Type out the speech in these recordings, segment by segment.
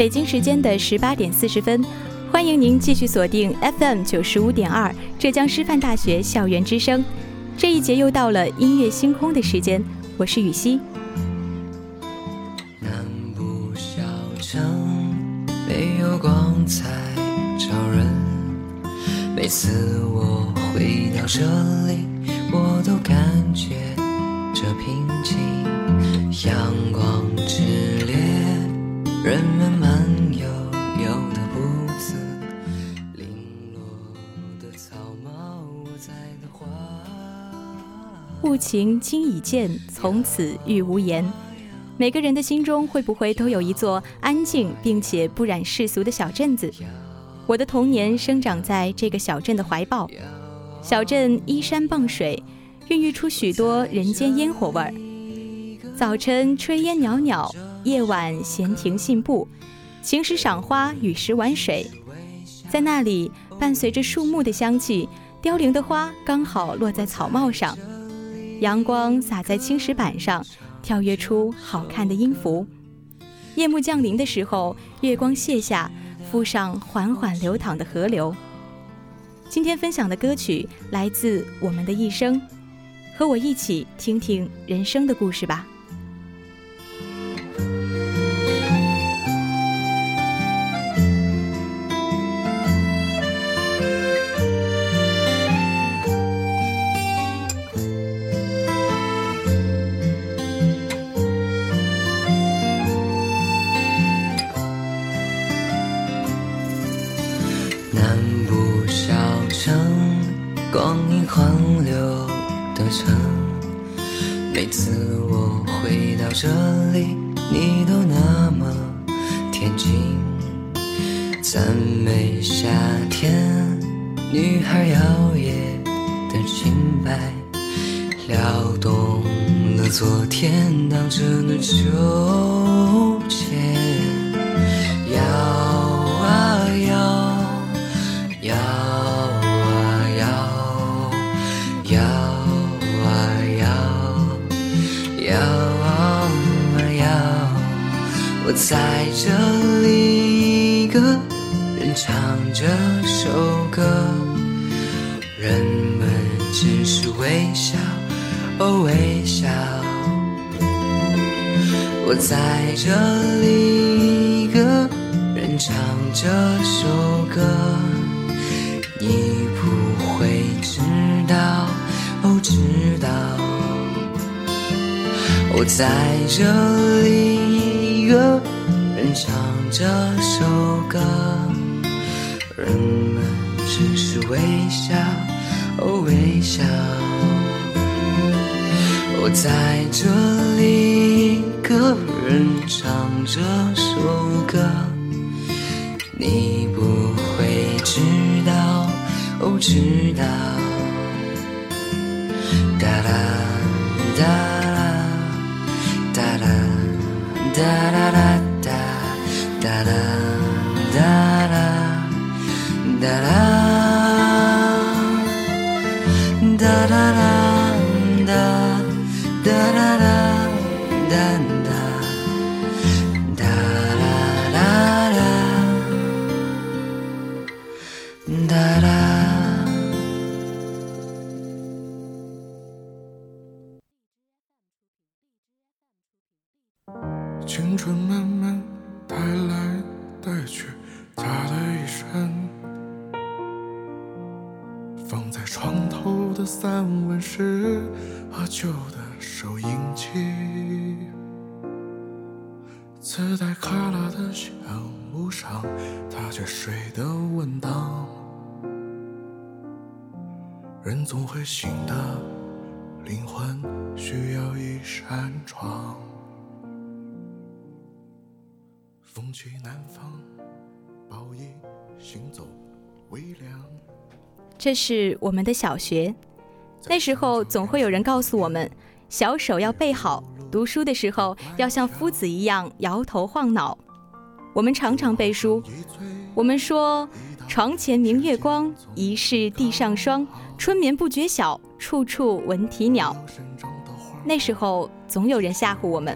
北京时间的十八点四十分，欢迎您继续锁定 FM 九十五点二浙江师范大学校园之声。这一节又到了音乐星空的时间，我是雨熙。南部小城没有光彩照人，每次我回到这里，物情今已见，从此欲无言。每个人的心中会不会都有一座安静并且不染世俗的小镇子？我的童年生长在这个小镇的怀抱，小镇依山傍水，孕育出许多人间烟火味儿。早晨炊烟袅袅，夜晚闲庭信步，晴时赏花，雨时玩水。在那里，伴随着树木的香气，凋零的花刚好落在草帽上。阳光洒在青石板上，跳跃出好看的音符。夜幕降临的时候，月光泻下，附上缓缓流淌的河流。今天分享的歌曲来自《我们的一生》，和我一起听听人生的故事吧。秋千。摇啊摇，摇啊摇，摇啊摇，摇啊摇。我在这在这里，一个人唱这首歌，你不会知道，哦知道。我在这里，一个人唱这首歌，人们只是微笑，哦微笑。我在这里，个人唱这首歌，你不会知道，哦知道。哒啦哒放在床头的散文诗和旧的收音机，磁带卡拉的响幕上，他却睡得稳当。人总会醒的，灵魂需要一扇窗。风去南方，报以行走微凉。这是我们的小学，那时候总会有人告诉我们，小手要背好，读书的时候要像夫子一样摇头晃脑。我们常常背书，我们说“床前明月光，疑是地上霜。春眠不觉晓，处处闻啼鸟。”那时候总有人吓唬我们，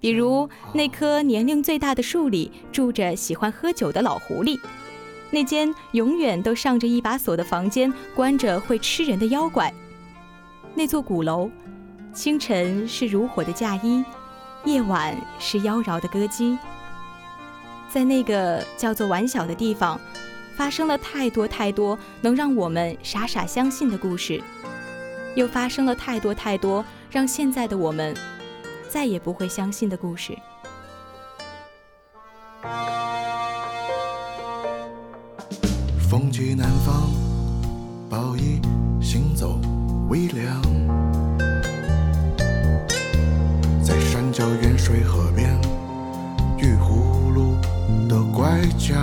比如那棵年龄最大的树里住着喜欢喝酒的老狐狸。那间永远都上着一把锁的房间，关着会吃人的妖怪。那座鼓楼，清晨是如火的嫁衣，夜晚是妖娆的歌姬。在那个叫做玩小的地方，发生了太多太多能让我们傻傻相信的故事，又发生了太多太多让现在的我们再也不会相信的故事。风去南方，报以行走微凉。在山脚远水河边，玉葫芦的拐角，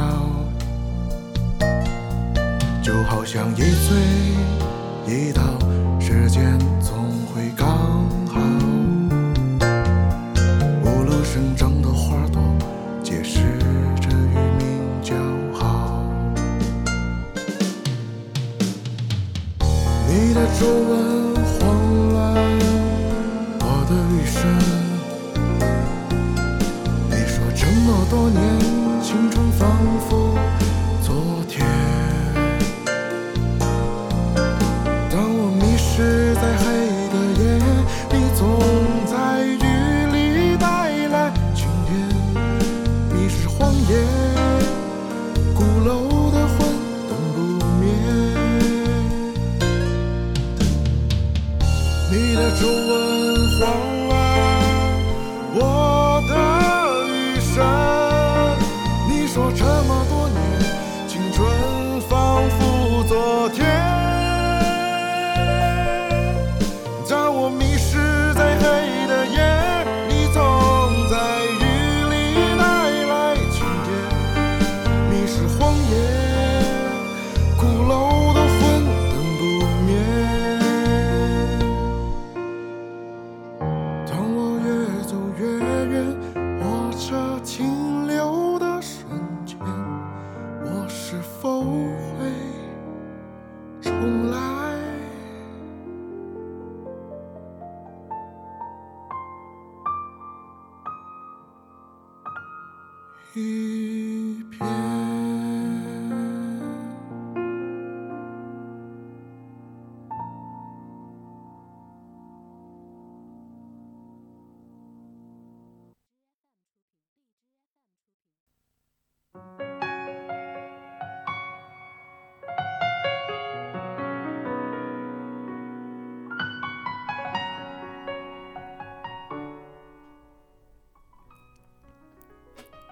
就好像一醉一倒，时间总会刚你的 sun.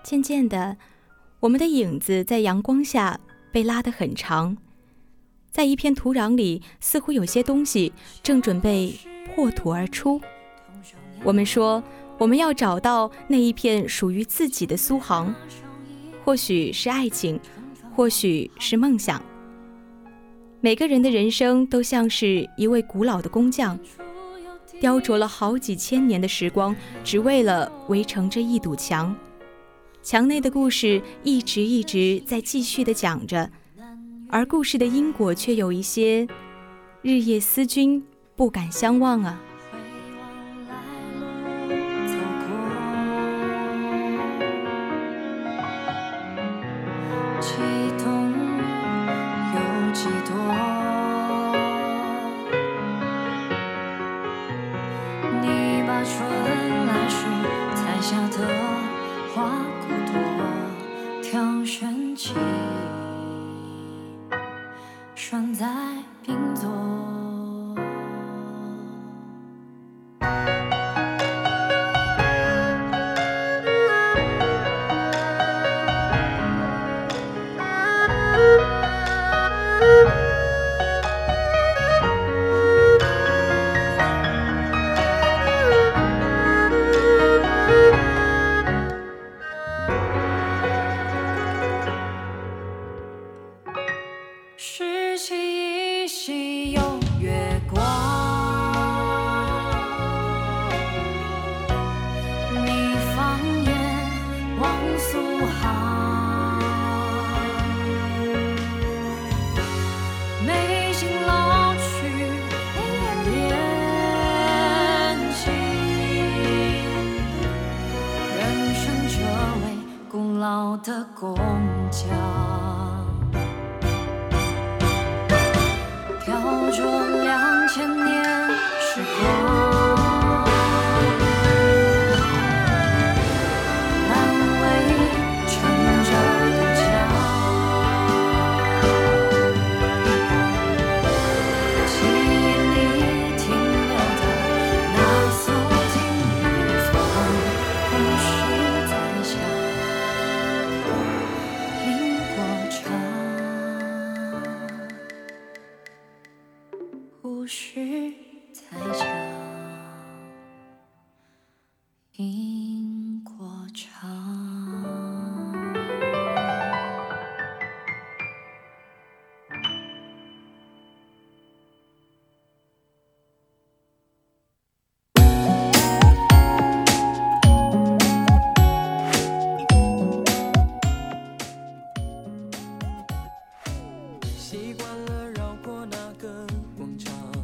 渐渐的，我们的影子在阳光下被拉得很长，在一片土壤里，似乎有些东西正准备破土而出。我们说，我们要找到那一片属于自己的苏杭，或许是爱情，或许是梦想。每个人的人生都像是一位古老的工匠，雕琢了好几千年的时光，只为了围成这一堵墙。墙内的故事一直一直在继续的讲着，而故事的因果却有一些日夜思君，不敢相忘啊。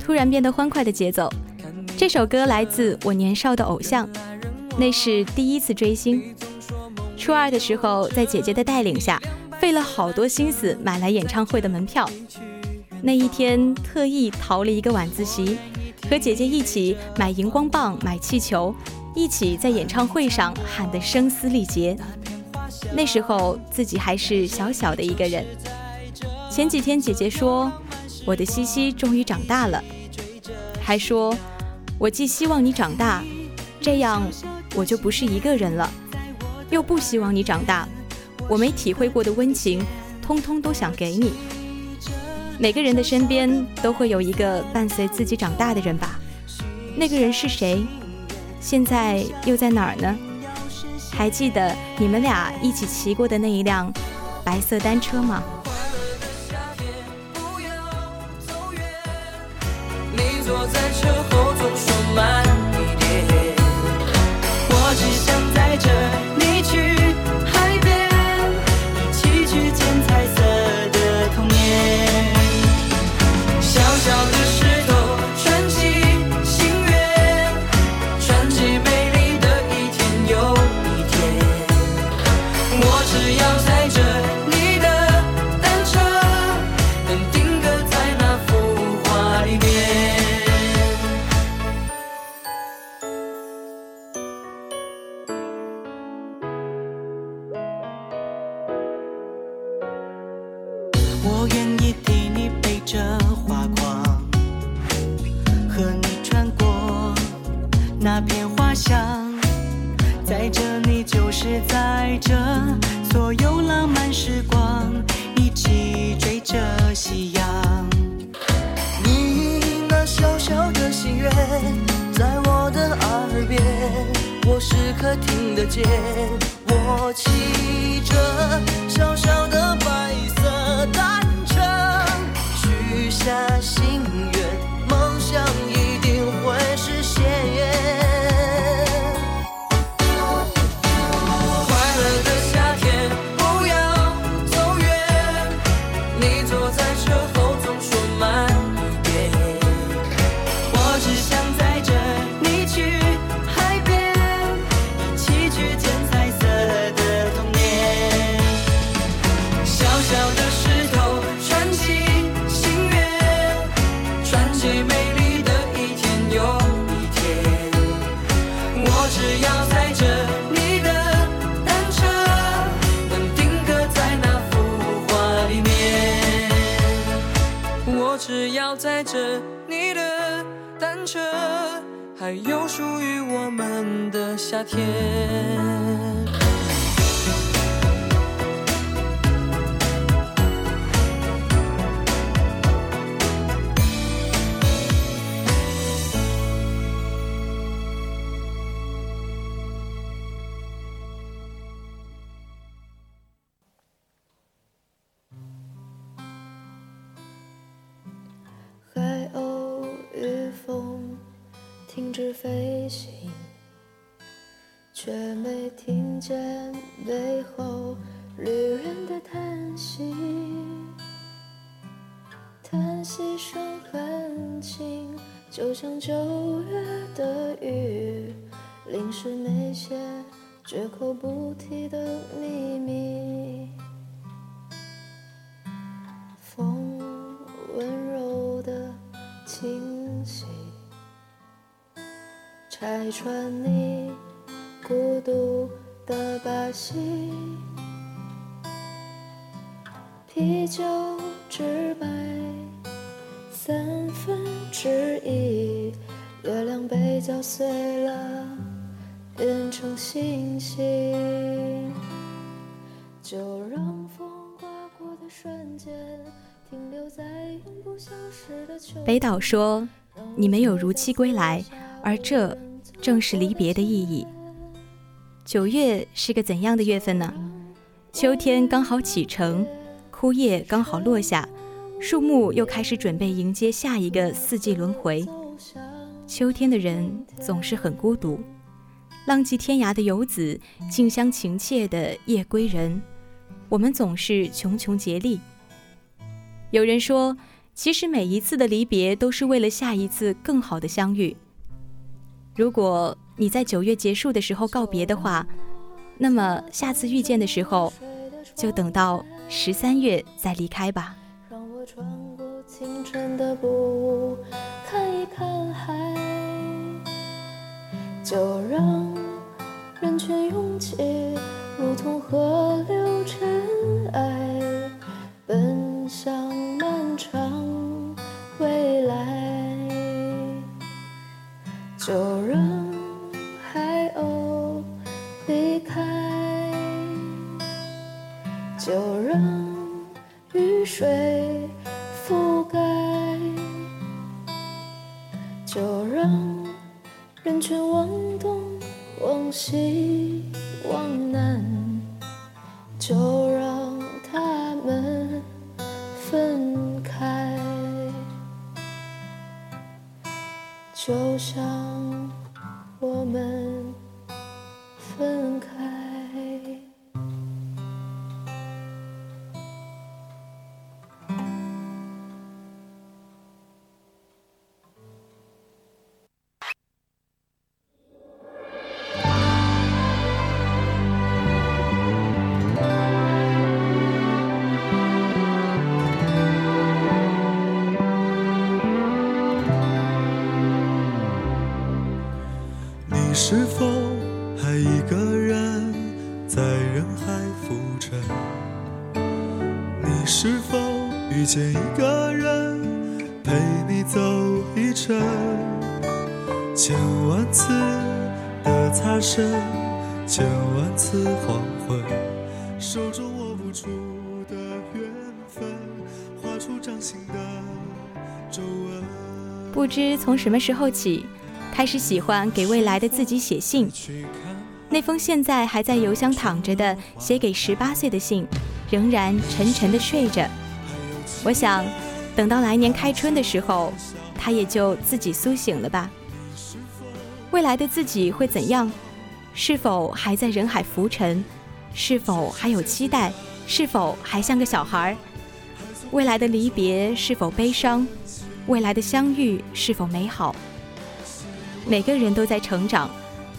突然变得欢快的节奏。这首歌来自我年少的偶像，那是第一次追星。初二的时候，在姐姐的带领下，费了好多心思买来演唱会的门票。那一天特意逃了一个晚自习，和姐姐一起买荧光棒、买气球，一起在演唱会上喊得声嘶力竭。那时候自己还是小小的一个人。前几天姐姐说，我的西西终于长大了，还说，我既希望你长大，这样我就不是一个人了，又不希望你长大，我没体会过的温情，通通都想给你。每个人的身边都会有一个伴随自己长大的人吧？那个人是谁？现在又在哪儿呢？还记得你们俩一起骑过的那一辆白色单车吗？在车后座说慢那片花香，载着你就是载着所有浪漫时光，一起追着夕阳。你那小小的心愿，在我的耳边，我时刻听得见。我骑着小小的白色单车，许下心愿，梦想着你的单车，还有属于我们的夏天。停止飞行，却没听见背后旅人的叹息。叹息声很轻，就像九月的雨，淋湿那些绝口不提的秘密。拆穿你孤独的把戏。啤酒只卖三分之一，月亮被搅碎了，变成星星。就让风刮过的瞬间，停留在永不消失的秋。北岛说：“你没有如期归来，而这正是离别的意义。”九月是个怎样的月份呢？秋天刚好启程，枯叶刚好落下，树木又开始准备迎接下一个四季轮回。秋天的人总是很孤独，浪迹天涯的游子，近乡情怯的夜归人，我们总是穷穷竭力。有人说，其实每一次的离别都是为了下一次更好的相遇。如果你在九月结束的时候告别的话，那么下次遇见的时候，就等到十三月再离开吧。让我穿过青春的布不知从什么时候起，开始喜欢给未来的自己写信。那封现在还在邮箱躺着的写给十八岁的信，仍然沉沉的睡着。我想，等到来年开春的时候，它也就自己苏醒了吧。未来的自己会怎样？是否还在人海浮沉？是否还有期待？是否还像个小孩？未来的离别是否悲伤？未来的相遇是否美好？每个人都在成长，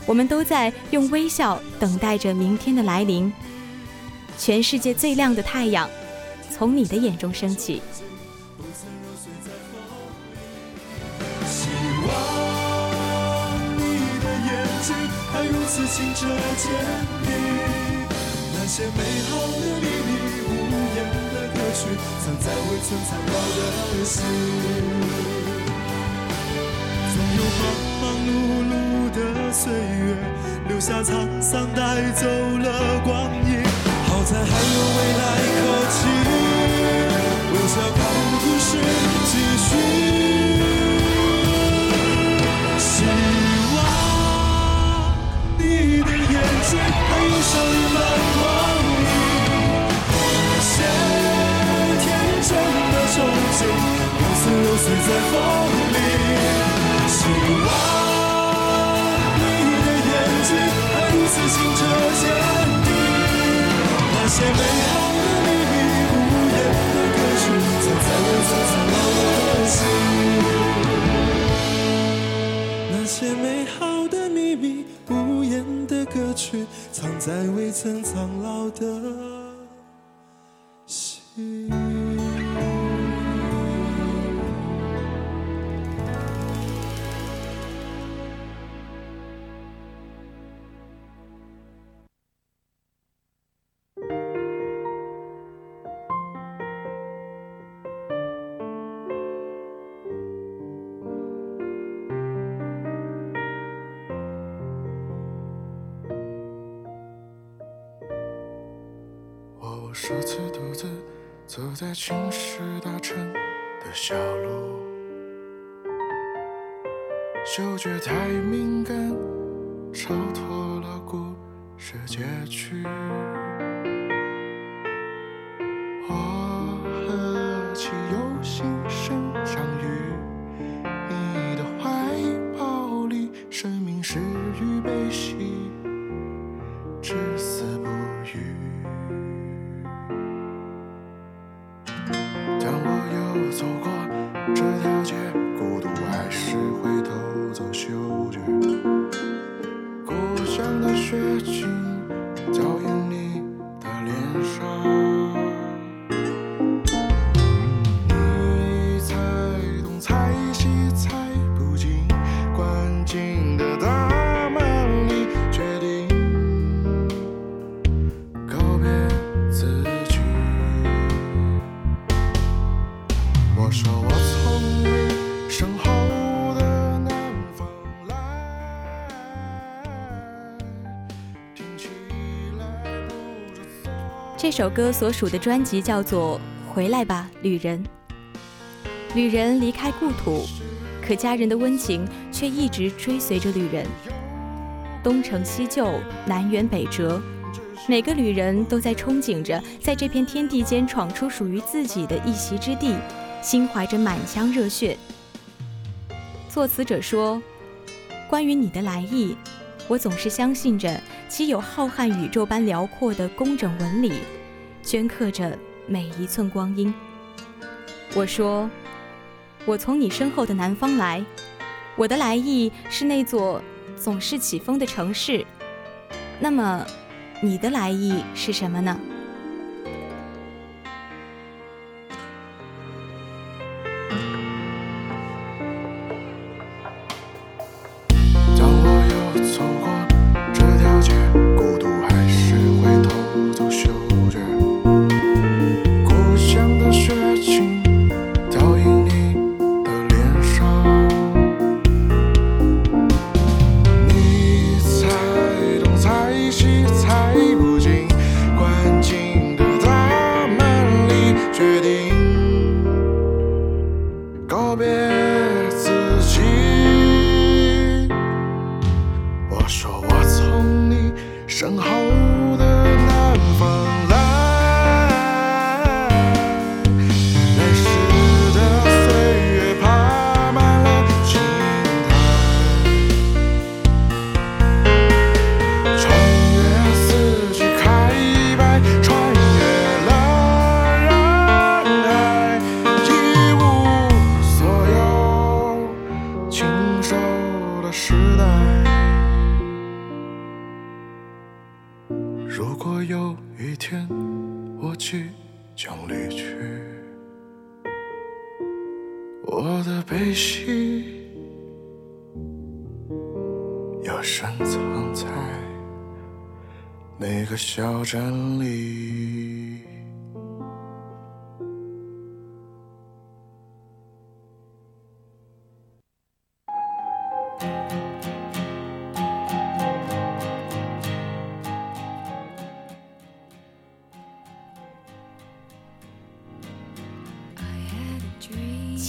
我们都在用微笑等待着明天的来临。全世界最亮的太阳，从你的眼中升起。希望你的眼睛还如此清澈坚定，那些美好的秘密，藏在未曾苍老的心。总有忙忙碌碌的岁月，留下沧桑，带走了光阴。好在还有未来可期，微笑看故事继续。那些美好的秘密，无言的歌曲，藏在未曾苍老的心。那些美好的秘密，无言的歌曲，藏在未曾苍老的走在青石大城的小路，嗅觉太敏感，超脱了故事结局。这首歌所属的专辑叫做《回来吧，旅人》。旅人离开故土，可家人的温情却一直追随着旅人。东成西就，南辕北辙，每个旅人都在憧憬着在这片天地间闯出属于自己的一席之地，心怀着满腔热血。作词者说：“关于你的来意，我总是相信着其有浩瀚宇宙般辽阔的工整纹理，镌刻着每一寸光阴。”我说：“我从你身后的南方来，我的来意是那座总是起风的城市。那么，你的来意是什么呢？”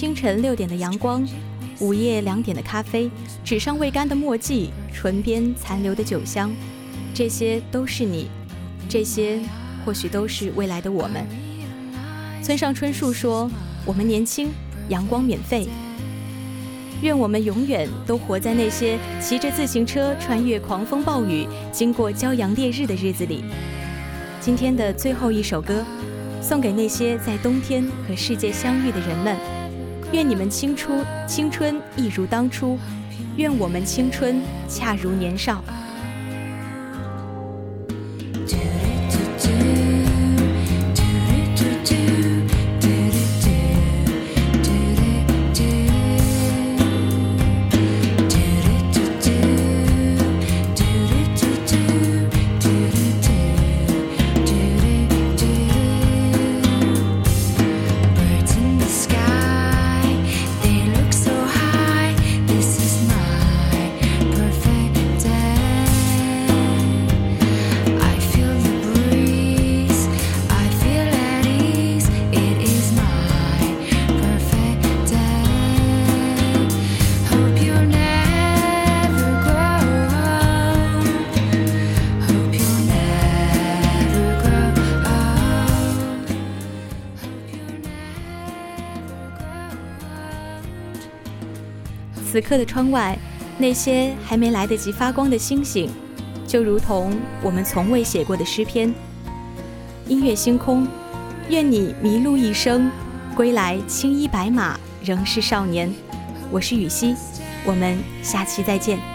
清晨六点的阳光，午夜两点的咖啡，纸上未干的墨迹，唇边残留的酒香，这些都是你，这些或许都是未来的我们。村上春树说：“我们年轻，阳光免费。”愿我们永远都活在那些骑着自行车穿越狂风暴雨、经过骄阳烈日的日子里。今天的最后一首歌，送给那些在冬天和世界相遇的人们。愿你们青出青春一如当初，愿我们青春恰如年少。此刻的窗外，那些还没来得及发光的星星，就如同我们从未写过的诗篇。音乐星空，愿你迷路一生，归来青衣白马，仍是少年。我是雨熙，我们下期再见。